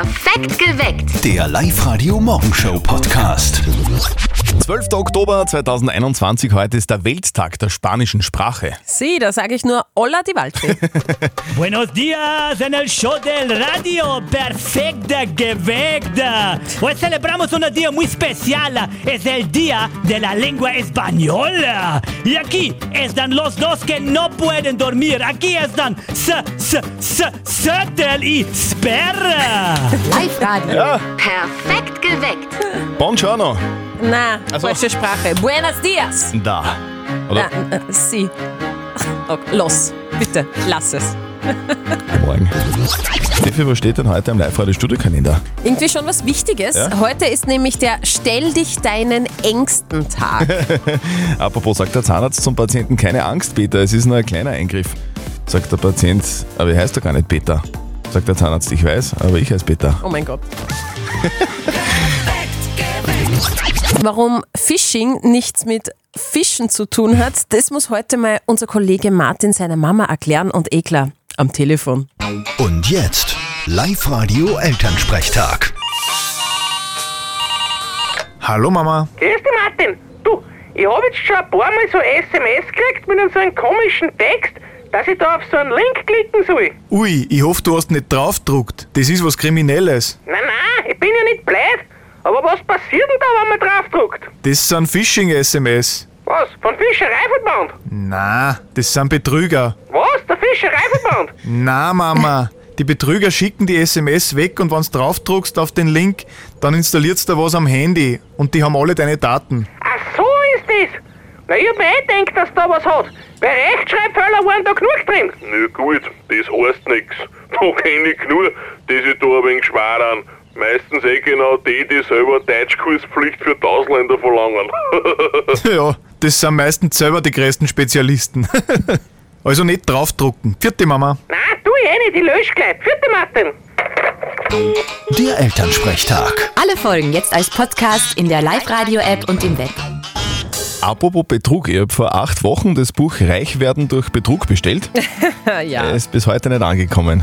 Perfekt geweckt. Der Live-Radio-Morgenshow-Podcast. 12. Oktober 2021, heute ist der Welttag der spanischen Sprache. Sí, da sage ich nur Hola die Waldfee. Buenos días en el show del radio, perfecta geweckt. Hoy celebramos un día muy especial, es el Día de la Lengua Española. Y aquí están los dos que no pueden dormir. Aquí están S, S, S, Söttel y Sperra. Live-Radio. Ja, Perfekt geweckt. buongiorno. Na, Also- falsche Sprache. Buenos dias. Da. Oder? Na, äh, sí. Okay, los, bitte, lass es. Morgen. Steffi, was steht denn heute am Live-Radio-Studiokalender? Irgendwie schon was Wichtiges. Ja? Heute ist nämlich der Stell dich deinen Ängsten Tag. Apropos, sagt der Zahnarzt zum Patienten, keine Angst, Peter, es ist nur ein kleiner Eingriff. Sagt der Patient, aber ich heiße doch gar nicht Peter. Sagt der Zahnarzt, ich weiß, aber ich heiße Peter. Oh mein Gott. Warum Phishing nichts mit Fischen zu tun hat, das muss heute mal unser Kollege Martin seiner Mama erklären und eh klar, am Telefon. Und jetzt Live-Radio Elternsprechtag. Hallo Mama. Grüß dich, Martin. Du, ich habe jetzt schon ein paar Mal so SMS gekriegt mit so einem komischen Text, dass ich da auf so einen Link klicken soll. Ui, ich hoffe, du hast nicht draufgedruckt. Das ist was Kriminelles. Nein, nein, ich bin ja nicht blöd. Aber was passiert denn da, wenn man draufdruckt? Das sind Phishing-SMS. Was? Von Fischereiverband? Na, das sind Betrüger. Was? Der Fischereiverband? Na, Mama. Die Betrüger schicken die SMS weg und wenn's draufdruckst auf den Link, dann installiert's da was am Handy und die haben alle deine Daten. Ach so ist das. Na, ich hab mir eh gedacht, dass da was hat. Bei Rechtschreibfehler waren da genug drin. Na gut, das heißt nix. Da kenn ich genug, die sich da ein wenig schwadern. Meistens eh genau die, die selber Deutschkurspflicht für die Ausländer verlangen. ja, das sind meistens selber die größten Spezialisten. also nicht draufdrucken. Vierte Mama. Nein, tu ich eh nicht, ich lösch gleich. Vierte Martin. Der Elternsprechtag. Alle Folgen jetzt als Podcast in der Live-Radio-App und im Web. Apropos Betrug, ich habe vor acht Wochen das Buch Reich werden durch Betrug bestellt. ja. Er ist bis heute nicht angekommen.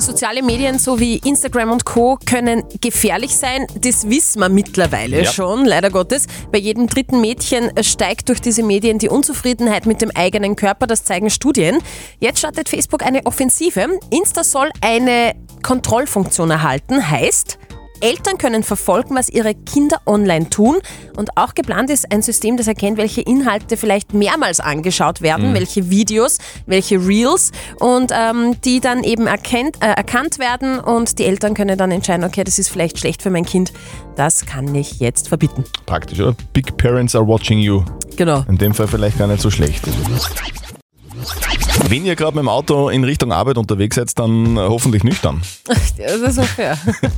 Soziale Medien sowie Instagram und Co. können gefährlich sein. Das wissen wir mittlerweile Ja. schon, leider Gottes. Bei jedem dritten Mädchen steigt durch diese Medien die Unzufriedenheit mit dem eigenen Körper. Das zeigen Studien. Jetzt startet Facebook eine Offensive. Insta soll eine Kontrollfunktion erhalten. Heißt, Eltern können verfolgen, was ihre Kinder online tun. Und auch geplant ist ein System, das erkennt, welche Inhalte vielleicht mehrmals angeschaut werden, welche Videos, welche Reels und ähm, die dann eben erkennt, äh, erkannt werden und die Eltern können dann entscheiden, okay, das ist vielleicht schlecht für mein Kind, das kann ich jetzt verbieten. Praktisch, oder? Big Parents are watching you. Genau. In dem Fall vielleicht gar nicht so schlecht. Wenn ihr gerade mit dem Auto in Richtung Arbeit unterwegs seid, dann hoffentlich nüchtern. Das ist unfair.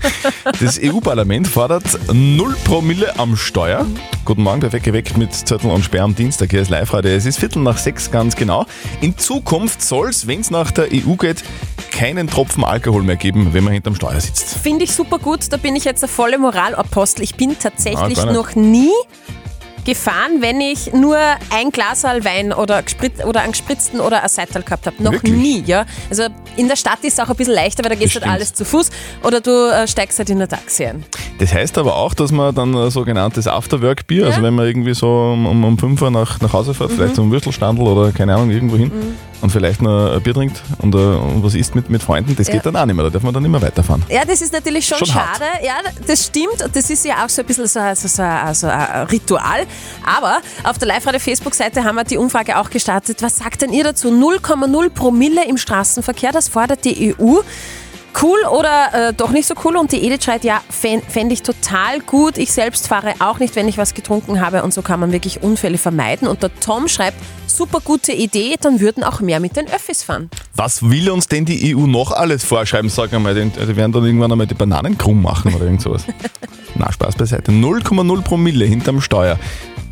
Das EU-Parlament fordert 0 Promille am Steuer. Guten Morgen, perfekt geweckt mit Zettel und Sperr am Dienstag. Hier ist Live-Radio. Es ist Viertel nach sechs ganz genau. In Zukunft soll es, wenn es nach der EU geht, keinen Tropfen Alkohol mehr geben, wenn man hinterm Steuer sitzt. Finde ich super gut, da bin ich jetzt der volle Moralapostel. Ich bin tatsächlich Ah, noch nie gefahren, wenn ich nur ein Glas Wein oder, oder einen gespritzten oder ein Seital gehabt habe. Noch Wirklich? nie, ja. Also in der Stadt ist es auch ein bisschen leichter, weil da geht halt alles zu Fuß oder du äh, steigst halt in der Taxi ein. Das heißt aber auch, dass man dann ein sogenanntes Afterwork-Bier, also wenn man irgendwie so um, um, um 5 Uhr nach, nach Hause fährt, vielleicht zum Würstelstandel oder keine Ahnung, irgendwo hin und vielleicht noch ein Bier trinkt und, äh, und was isst mit, mit Freunden, das Ja. geht dann auch nicht mehr, da darf man dann nicht mehr weiterfahren. Ja, das ist natürlich schon, Schon hart. schade. Ja, das stimmt. Und das ist ja auch so ein bisschen so, so, so, so ein Ritual. Aber auf der Live-Radio-Facebook-Seite haben wir die Umfrage auch gestartet. Was sagt denn ihr dazu? 0,0 Promille im Straßenverkehr, das fordert die EU. Cool oder äh, doch nicht so cool? Und die Edith schreibt, ja, fände ich total gut. Ich selbst fahre auch nicht, wenn ich was getrunken habe. Und so kann man wirklich Unfälle vermeiden. Und der Tom schreibt, super gute Idee, dann würden auch mehr mit den Öffis fahren. Was will uns denn die EU noch alles vorschreiben? Sag einmal, die, die werden dann irgendwann einmal die Bananen krumm machen oder irgend sowas. Na, Spaß beiseite. 0,0 Promille hinterm Steuer.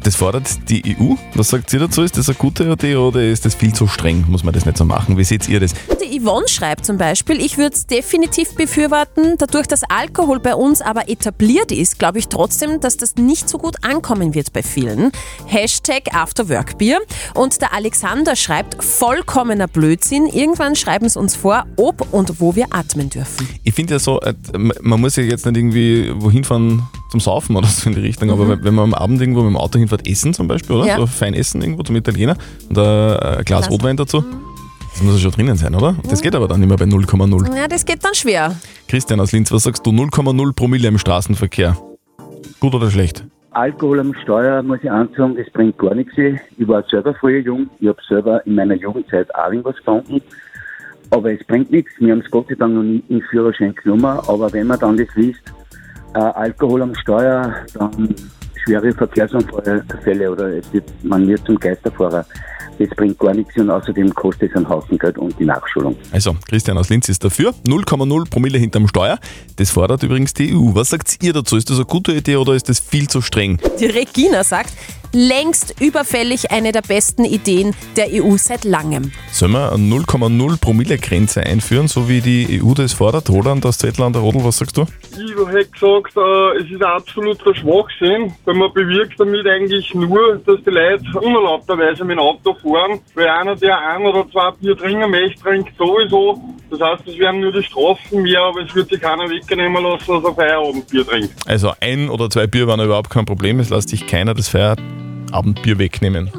Das fordert die EU. Was sagt ihr dazu? Ist das eine gute Idee oder ist das viel zu streng? Muss man das nicht so machen? Wie seht ihr das? Die Yvonne schreibt zum Beispiel, ich würde es definitiv befürworten. Dadurch, dass Alkohol bei uns aber etabliert ist, glaube ich trotzdem, dass das nicht so gut ankommen wird bei vielen. Hashtag Afterworkbier. Und der Alexander schreibt, vollkommener Blödsinn. Irgendwann schreiben es uns vor, ob und wo wir atmen dürfen. Ich finde ja so, äh, man muss ja jetzt nicht irgendwie wohin fahren zum Saufen oder so in die Richtung, aber wenn man am Abend irgendwo mit dem Auto hinfährt, essen zum Beispiel, oder? Mhm. Ja. So fein essen irgendwo zum Italiener und ein Glas. Rotwein dazu. Das muss ja schon drinnen sein, oder? Das geht aber dann immer bei 0,0. Ja, das geht dann schwer. Christian aus Linz, was sagst du? 0,0 Promille im Straßenverkehr. Gut oder schlecht? Alkohol am Steuer, muss ich eins sagen, das bringt gar nichts. Ich war selber früher jung, ich habe selber in meiner Jugendzeit auch irgendwas getrunken. Aber es bringt nichts. Wir haben es Gott sei Dank noch nie im Führerschein genommen. Aber wenn man dann das liest, äh, Alkohol am Steuer, dann schwere Verkehrsunfälle oder es wird, man wird zum Geisterfahrer. Das bringt gar nichts und außerdem kostet es einen Haufen Geld und die Nachschulung. Also, Christian aus Linz ist dafür. 0,0 Promille hinterm Steuer. Das fordert übrigens die EU. Was sagt ihr dazu? Ist das eine gute Idee oder ist das viel zu streng? Die Regina sagt, längst überfällig eine der besten Ideen der EU seit langem. Sollen wir eine 0,0 Promille Grenze einführen, so wie die EU das fordert? Roland aus Zettel an der Rodel, was sagst du? Ich hätte gesagt, äh, es ist ein absoluter Schwachsinn, weil man bewirkt damit eigentlich nur, dass die Leute unerlaubterweise mit dem Auto fahren, weil einer, der ein oder zwei Bier trinken möchte, trinkt sowieso. Das heißt, es werden nur die Strafen mehr, aber es wird sich keiner wegnehmen lassen, dass er Feierabendbier trinkt. Also ein oder zwei Bier waren überhaupt kein Problem. Es lässt sich keiner das Feierabendbier wegnehmen.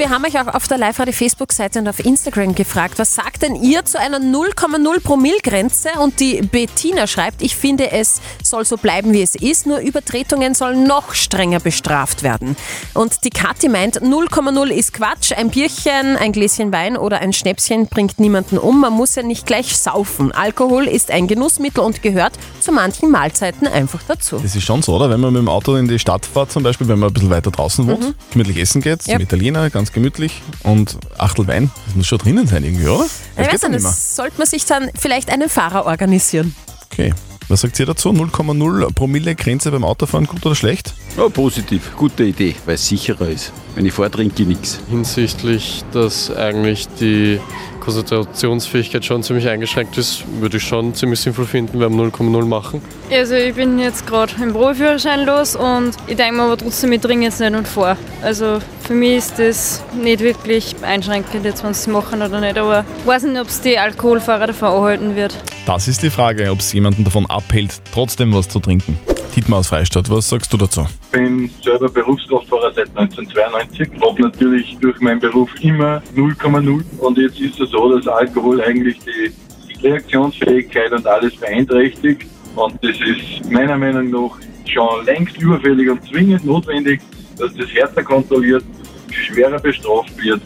Wir haben euch auch auf der Live-Radio Facebook-Seite und auf Instagram gefragt, was sagt denn ihr zu einer 0,0 Promille-Grenze? Und die Bettina schreibt, ich finde, es soll so bleiben, wie es ist, nur Übertretungen sollen noch strenger bestraft werden. Und die Kathi meint, 0,0 ist Quatsch, ein Bierchen, ein Gläschen Wein oder ein Schnäpschen bringt niemanden um, man muss ja nicht gleich saufen. Alkohol ist ein Genussmittel und gehört zu manchen Mahlzeiten einfach dazu. Das ist schon so, oder? Wenn man mit dem Auto in die Stadt fährt, zum Beispiel, wenn man ein bisschen weiter draußen wohnt, gemütlich essen geht, zum Yep. Italiener, ganz gemütlich und Achtel Wein, das muss schon drinnen sein irgendwie, oder? Das Ich weiß nicht, das sollte man sich dann vielleicht einen Fahrer organisieren. Okay. Was sagt ihr dazu? 0,0 Promille Grenze beim Autofahren, gut oder schlecht? Ja, positiv. Gute Idee, weil es sicherer ist. Wenn ich fahre, trinke ich nichts. Hinsichtlich, dass eigentlich die Konzentrationsfähigkeit schon ziemlich eingeschränkt ist, würde ich schon ziemlich sinnvoll finden, wenn wir 0,0 machen. Also ich bin jetzt gerade im Profiführerschein los und ich denke mir aber trotzdem, ich trinke jetzt nicht und fahre. Also für mich ist das nicht wirklich einschränkend, jetzt wenn sie es machen oder nicht, aber ich weiß nicht, ob es die Alkoholfahrer davon anhalten wird. Das ist die Frage, ob es jemanden davon abhält, trotzdem was zu trinken. Dietmar aus Freistadt, was sagst du dazu? Ich bin selber Berufskraftfahrer seit 1992, habe natürlich durch meinen Beruf immer 0,0 und jetzt ist es so, dass Alkohol eigentlich die Reaktionsfähigkeit und alles beeinträchtigt und das ist meiner Meinung nach schon längst überfällig und zwingend notwendig, dass das härter kontrolliert, schwerer bestraft wird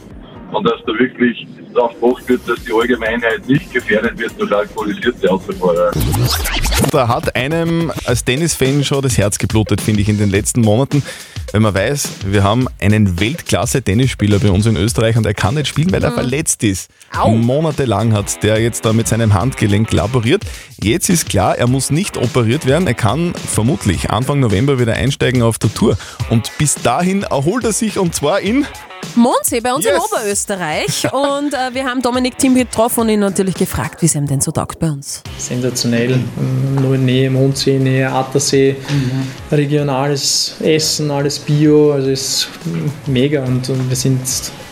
und dass da wirklich darauf geachtet wird, dass die Allgemeinheit nicht gefährdet wird durch alkoholisierte Autofahrer. Da hat einem als Tennisfan schon das Herz geblutet, finde ich, in den letzten Monaten, wenn man weiß, wir haben einen Weltklasse-Tennisspieler bei uns in Österreich und er kann nicht spielen, weil er verletzt ist. Monatelang hat der jetzt da mit seinem Handgelenk laboriert. Jetzt ist klar, er muss nicht operiert werden. Er kann vermutlich Anfang November wieder einsteigen auf der Tour. Und bis dahin erholt er sich und zwar in Mondsee bei uns in Yes. Oberösterreich. Und äh, wir haben Dominik Thiem getroffen und ihn natürlich gefragt, wie es ihm denn so taugt bei uns. sensationell. Ähm, Nur in Nähe Mondsee, Nähe Attersee, regionales Essen, alles Bio, also ist mega und, und wir sind,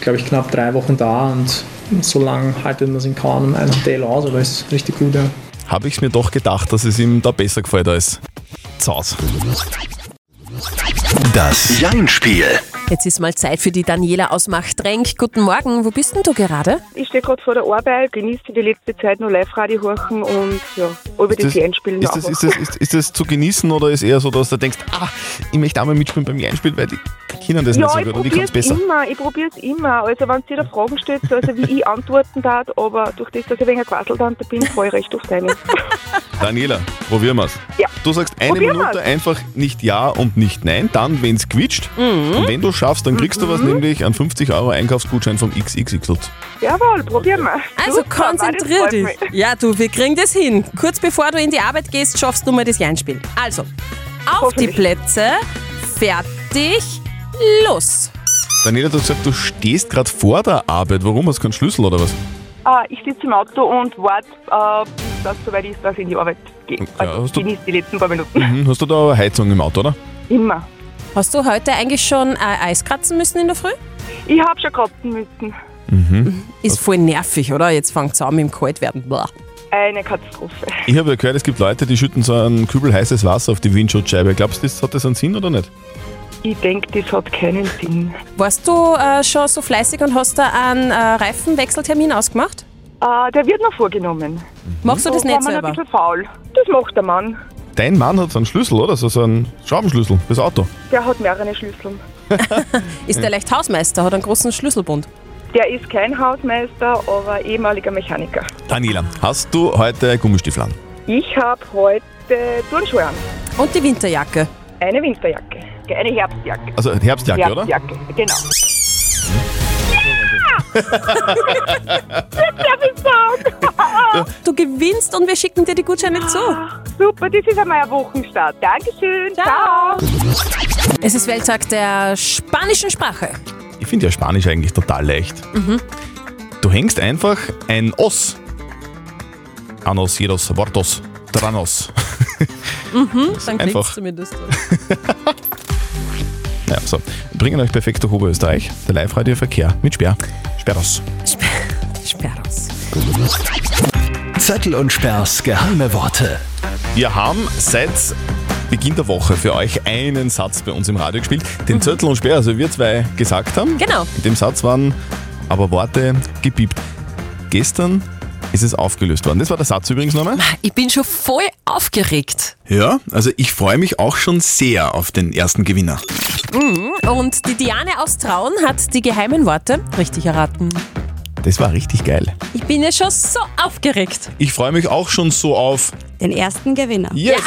glaube ich, knapp drei Wochen da und so lange haltet man es in keinem ein Hotel aus, aber es ist richtig gut. Ja. habe ich mir doch gedacht, dass es ihm da besser gefällt als Zaus. Das Jein-Spiel. Jetzt ist mal Zeit für die Daniela aus Machtrenk. Guten Morgen, wo bist denn du gerade? Ich stehe gerade vor der Arbeit, genieße die letzte Zeit noch Live-Radio horchen und ja, über die das, Jeinspielen ist, das, ist, das, ist, ist das zu genießen oder ist eher so, dass du denkst, ah, ich möchte auch mal mitspielen beim Jeinspiel, weil die Kinder das ja, nicht so gut und ich probiere kann es es besser. immer, ich probiere es immer. Also wenn ihr da Fragen stellt, also wie ich antworten darf, aber durch das, dass ich ein wenig Quasseltante bin, fahre ich recht oft rein. Daniela, probieren wir's. Ja. Du sagst eine Probieren Minute wir's. einfach nicht Ja und nicht Nein, dann, wenn's quietscht. Mhm. Und wenn du schaffst, dann kriegst du was, nämlich einen 50 Euro Einkaufsgutschein vom XXX. Jawohl, probieren wir. Also Super, konzentrier freut dich. mich. Ja, du, wir kriegen das hin. Kurz bevor du in die Arbeit gehst, schaffst du mal das Jeinspiel. Also, auf die Plätze, fertig, los. Daniela, du hast gesagt, du stehst gerade vor der Arbeit. Warum? Hast du keinen Schlüssel oder was? Ah, ich sitze im Auto und warte, äh, bis das soweit ist, dass ich in die Arbeit gehe. Also hast du- genieße die letzten paar Minuten. Mhm. Hast du da eine Heizung im Auto, oder? Immer. Hast du heute eigentlich schon äh, Eis kratzen müssen in der Früh? Ich habe schon kratzen müssen. Mhm. Ist voll nervig, oder? Jetzt fängt es an mit dem Kaltwerden. Boah. Eine Katastrophe. Ich habe ja gehört, es gibt Leute, die schütten so einen Kübel heißes Wasser auf die Windschutzscheibe. Glaubst du, das hat das einen Sinn oder nicht? Ich denke, das hat keinen Sinn. Warst du äh, schon so fleißig und hast da einen äh, Reifenwechseltermin ausgemacht? Äh, der wird noch vorgenommen. Machst du das Da nicht selber? ein bisschen faul. Das macht der Mann. Dein Mann hat so einen Schlüssel, oder? So, so einen Schraubenschlüssel fürs Auto. Der hat mehrere Schlüssel. Ist der leicht Hausmeister, hat einen großen Schlüsselbund. Der ist kein Hausmeister, aber ehemaliger Mechaniker. Daniela, hast du heute Gummistiefel an? Ich habe heute Turnschuhe an. Und die Winterjacke? Eine Winterjacke. Eine Herbstjacke. Also Herbstjacke, oder? Herbstjacke, genau. Du gewinnst und wir schicken dir die Gutscheine zu. Super, das ist einmal ein Wochenstart. Dankeschön. Ciao. Es ist Welttag der spanischen Sprache. Ich finde ja Spanisch eigentlich total leicht. Mhm. Du hängst einfach ein Os. Anos, jedos, Wortos, Tranos. Mhm, dann klingt einfach. es zumindest. Ja, so. Wir bringen euch perfekt durch Oberösterreich. Der Live-Radio-Verkehr mit Sperr. Sperros. Sperros. Zettel und Sperrs geheime Worte. Wir haben seit Beginn der Woche für euch einen Satz bei uns im Radio gespielt, den Zettel und Sperr, also wir zwei gesagt haben. Genau. In dem Satz waren aber Worte gepiept. Gestern ist es aufgelöst worden. Das war der Satz übrigens nochmal. Ich bin schon voll aufgeregt. Ja, also ich freue mich auch schon sehr auf den ersten Gewinner. Mhm. Und die Diane aus Traun hat die geheimen Worte richtig erraten. Das war richtig geil. Ich bin ja schon so aufgeregt. Ich freue mich auch schon so auf. Den ersten Gewinner. Yes.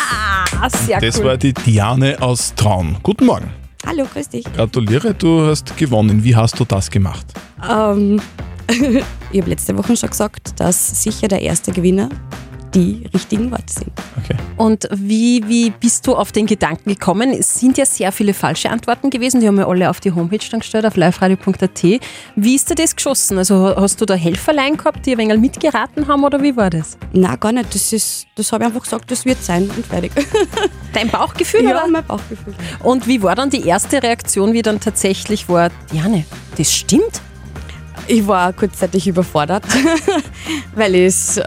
Ja, sehr das cool. war die Diane aus Traun. Guten Morgen. Hallo, grüß dich. Gratuliere, du hast gewonnen. Wie hast du das gemacht? Ähm, ich habe letzte Woche schon gesagt, dass sicher der erste Gewinner die richtigen Worte sind. Und wie, wie bist du auf den Gedanken gekommen? Es sind ja sehr viele falsche Antworten gewesen. Die haben wir alle auf die Homepage dann gestellt, auf liveradio.at. Wie ist dir das geschossen? Also hast du da Helferlein gehabt, die ein wenig mitgeraten haben oder wie war das? Na, gar nicht. Das, ist, das habe ich einfach gesagt, das wird sein und fertig. Dein Bauchgefühl, Ja, oder? mein Bauchgefühl. Und wie war dann die erste Reaktion, wie dann tatsächlich war, Diane, das stimmt? Ich war kurzzeitig überfordert, weil es, ähm,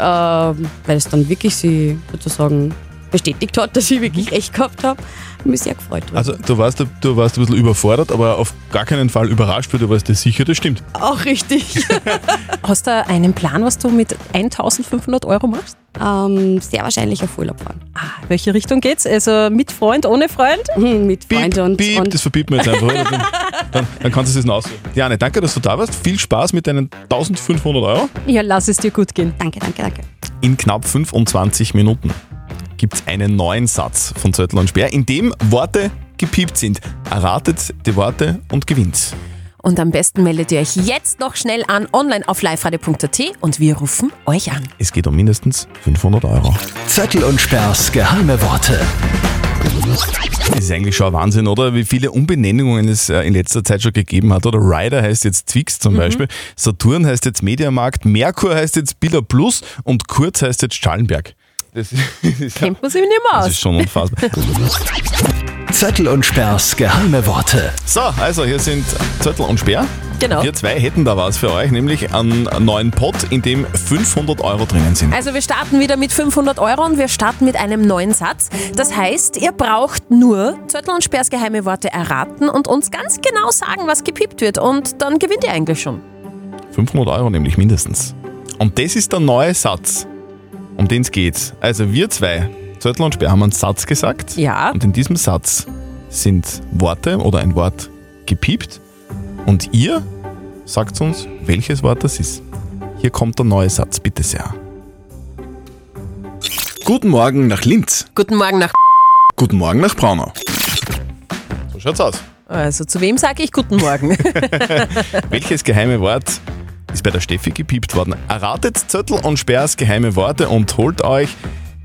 weil es dann wirklich sie sozusagen bestätigt hat, dass ich wirklich recht gehabt habe. Ich mich sehr gefreut. drüber. Also du warst, du warst ein bisschen überfordert, aber auf gar keinen Fall überrascht, weil du warst dir sicher, das stimmt. Auch richtig. Hast du einen Plan, was du mit 1500 Euro machst? Ähm, sehr wahrscheinlich auf Urlaub fahren. Ah, welche Richtung geht's? Also mit Freund, ohne Freund? mit Freund und, Piep, und das verbieten wir jetzt einfach. Dann, dann, dann kannst du es jetzt noch auswählen. Diane, danke, dass du da warst. Viel Spaß mit deinen 1500 Euro. Ja, lass es dir gut gehen. Danke, danke, danke. In knapp 25 Minuten gibt es einen neuen Satz von Zettel und Sperr, in dem Worte gepiept sind. Erratet die Worte und gewinnt. Und am besten meldet ihr euch jetzt noch schnell an, online auf liveradio.at und wir rufen euch an. Es geht um mindestens 500 Euro. Zettel und Sperrs geheime Worte. Das ist eigentlich schon ein Wahnsinn, oder? Wie viele Umbenennungen es äh, in letzter Zeit schon gegeben hat. Oder Ryder heißt jetzt Twix zum Beispiel, Saturn heißt jetzt Mediamarkt, Merkur heißt jetzt Billa Plus und Kurz heißt jetzt Schallenberg. Das ist, Kennt man sich nicht mehr das aus. ist schon unfassbar. Zettel und Sperrs geheime Worte. So, also hier sind Zettel und Sperr. Genau. Wir zwei hätten da was für euch, nämlich einen neuen Pot, in dem 500 Euro drinnen sind. Also wir starten wieder mit 500 Euro und wir starten mit einem neuen Satz. Das heißt, ihr braucht nur Zettel und Sperrs geheime Worte erraten und uns ganz genau sagen, was gepiept wird. Und dann gewinnt ihr eigentlich schon. 500 Euro nämlich mindestens. Und das ist der neue Satz, um den es geht. Also wir zwei, Zettel und Sperr, haben einen Satz gesagt. Ja. Und in diesem Satz sind Worte oder ein Wort gepiept. Und ihr sagt uns, welches Wort das ist. Hier kommt der neue Satz, bitte sehr. Guten Morgen nach Linz. Guten Morgen nach. Guten Morgen nach Braunau. So schaut's aus. Also zu wem sage ich guten Morgen? Welches geheime Wort ist bei der Steffi gepiept worden? Erratet Zettel und Sperrs geheime Worte und holt euch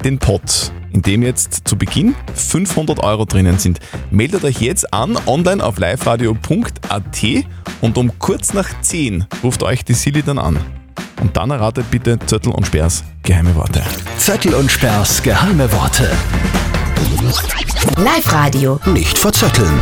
den Pot, in dem jetzt zu Beginn 500 Euro drinnen sind. Meldet euch jetzt an, online auf liveradio.at und um kurz nach 10 ruft euch die Silly dann an. Und dann erratet bitte Zettel und Sperrs geheime Worte. Zettel und Sperrs geheime Worte. Live-Radio. Nicht verzetteln.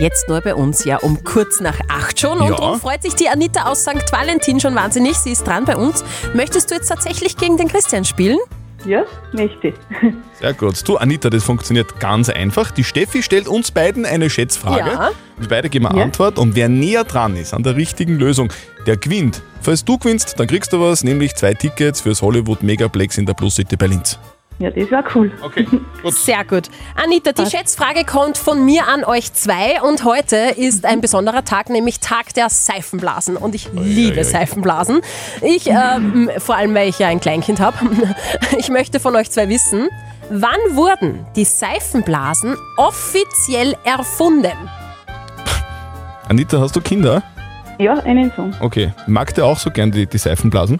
Jetzt nur bei uns, ja, um kurz nach acht schon. Und Ja. darum freut sich die Anita aus St. Valentin schon wahnsinnig. Sie ist dran bei uns. Möchtest du jetzt tatsächlich gegen den Christian spielen? Ja, möchte. Sehr gut. Du, Anita, das funktioniert ganz einfach. Die Steffi stellt uns beiden eine Schätzfrage. Ja. Wir beide geben eine Ja. Antwort und wer näher dran ist an der richtigen Lösung, der gewinnt. Falls du gewinnst, dann kriegst du was, nämlich zwei Tickets fürs Hollywood Megaplex in der Plus City bei Linz. Ja, das war cool. Okay, Sehr gut. Anita, die Schätzfrage kommt von mir an euch zwei und heute ist ein besonderer Tag, nämlich Tag der Seifenblasen. Und ich liebe Seifenblasen. Ich, ähm, vor allem, weil ich ja ein Kleinkind habe. Ich möchte von euch zwei wissen, wann wurden die Seifenblasen offiziell erfunden? Anita, hast du Kinder? Ja, einen Sohn. Okay. Mag der auch so gern die, die Seifenblasen?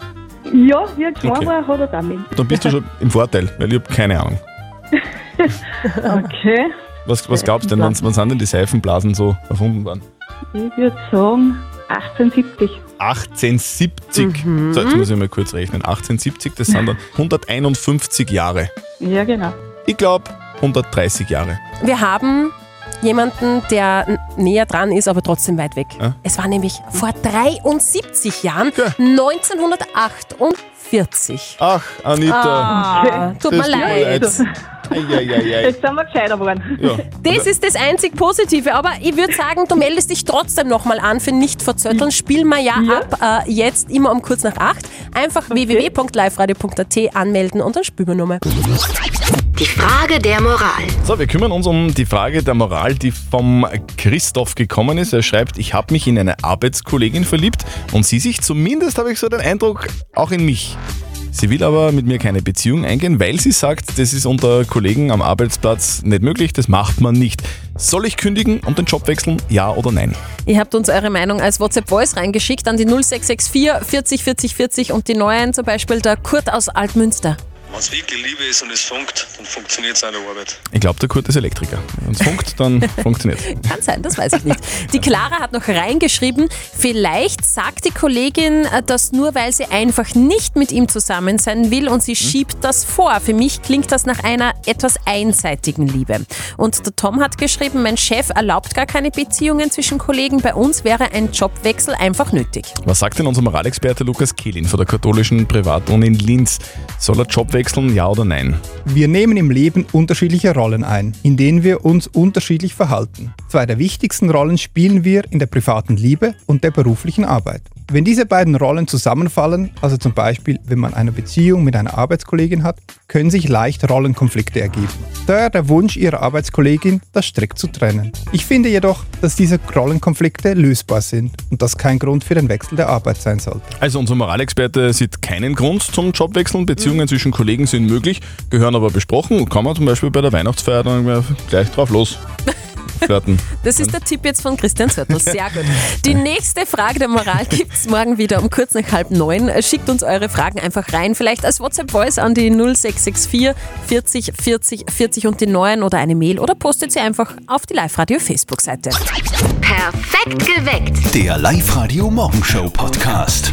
Ja, wie er klein Okay. war, hat er damit. Dann bist du schon im Vorteil, weil ich habe keine Ahnung. Okay, Was, was glaubst du denn, wann, wann sind denn die Seifenblasen so erfunden worden? ich würde sagen 1870. 1870. Mhm. So, jetzt muss ich mal kurz rechnen. 1870, das sind dann 151 Jahre. Ja, genau. Ich glaube 130 Jahre. Wir haben jemanden, der näher dran ist, aber trotzdem weit weg. Ja. Es war nämlich vor 73 Jahren, 1948. Ach, Anita. Ah, tut mir Das leid. Eieieiei. Jetzt sind wir gescheiter geworden. Ja. Das ist das einzig Positive, aber ich würde sagen, du meldest dich trotzdem nochmal an für nicht verzötteln. Spielen wir ja, ab äh, jetzt immer um kurz nach acht. Einfach www.liveradio.at anmelden und dann spielen wir nochmal. Die Frage der Moral. So, wir kümmern uns um die Frage der Moral, die vom Christoph gekommen ist. Er schreibt, ich habe mich in eine Arbeitskollegin verliebt und sie sich zumindest, habe ich so den Eindruck, auch in mich. Sie will aber mit mir keine Beziehung eingehen, weil sie sagt, das ist unter Kollegen am Arbeitsplatz nicht möglich, das macht man nicht. Soll ich kündigen und den Job wechseln? Ja oder nein? Ihr habt uns eure Meinung als WhatsApp-Voice reingeschickt an die 0664 40 40 40 und die neuen, zum Beispiel der Kurt aus Altmünster. Wenn es wirklich Liebe ist und es funkt, dann funktioniert es der Arbeit. Ich glaube, der Kurt ist Elektriker. Wenn es funkt, dann funktioniert Kann sein, das weiß ich nicht. Die Clara hat noch reingeschrieben, vielleicht sagt die Kollegin äh, das nur, weil sie einfach nicht mit ihm zusammen sein will und sie schiebt das vor. Für mich klingt das nach einer etwas einseitigen Liebe. Und der Tom hat geschrieben, mein Chef erlaubt gar keine Beziehungen zwischen Kollegen. Bei uns wäre ein Jobwechsel einfach nötig. Was sagt denn unser Moralexperte Lukas Kehlin von der katholischen Privatuni in Linz? Soll er Job wechseln, ja oder nein? Wir nehmen im Leben unterschiedliche Rollen ein, in denen wir uns unterschiedlich verhalten. Zwei der wichtigsten Rollen spielen wir in der privaten Liebe und der beruflichen Arbeit. Wenn diese beiden Rollen zusammenfallen, also zum Beispiel wenn man eine Beziehung mit einer Arbeitskollegin hat, können sich leicht Rollenkonflikte ergeben. Daher der Wunsch ihrer Arbeitskollegin, das strikt zu trennen. Ich finde jedoch, dass diese Rollenkonflikte lösbar sind und das kein Grund für den Wechsel der Arbeit sein sollte. Also unser Moralexperte sieht keinen Grund zum Jobwechseln. Beziehungen zwischen Kollegen sind möglich, gehören aber besprochen und kann man zum Beispiel bei der Weihnachtsfeier dann gleich drauf los flirten. Das ist der Tipp jetzt von Christian Zörtl. Sehr gut. Die nächste Frage der Moral gibt es morgen wieder um kurz nach halb neun. Schickt uns eure Fragen einfach rein. Vielleicht als WhatsApp-Voice an die 0664 40 40 40 und die neuen oder eine Mail oder postet sie einfach auf die Live-Radio-Facebook-Seite. Perfekt geweckt. Der Live-Radio Morgenshow Podcast.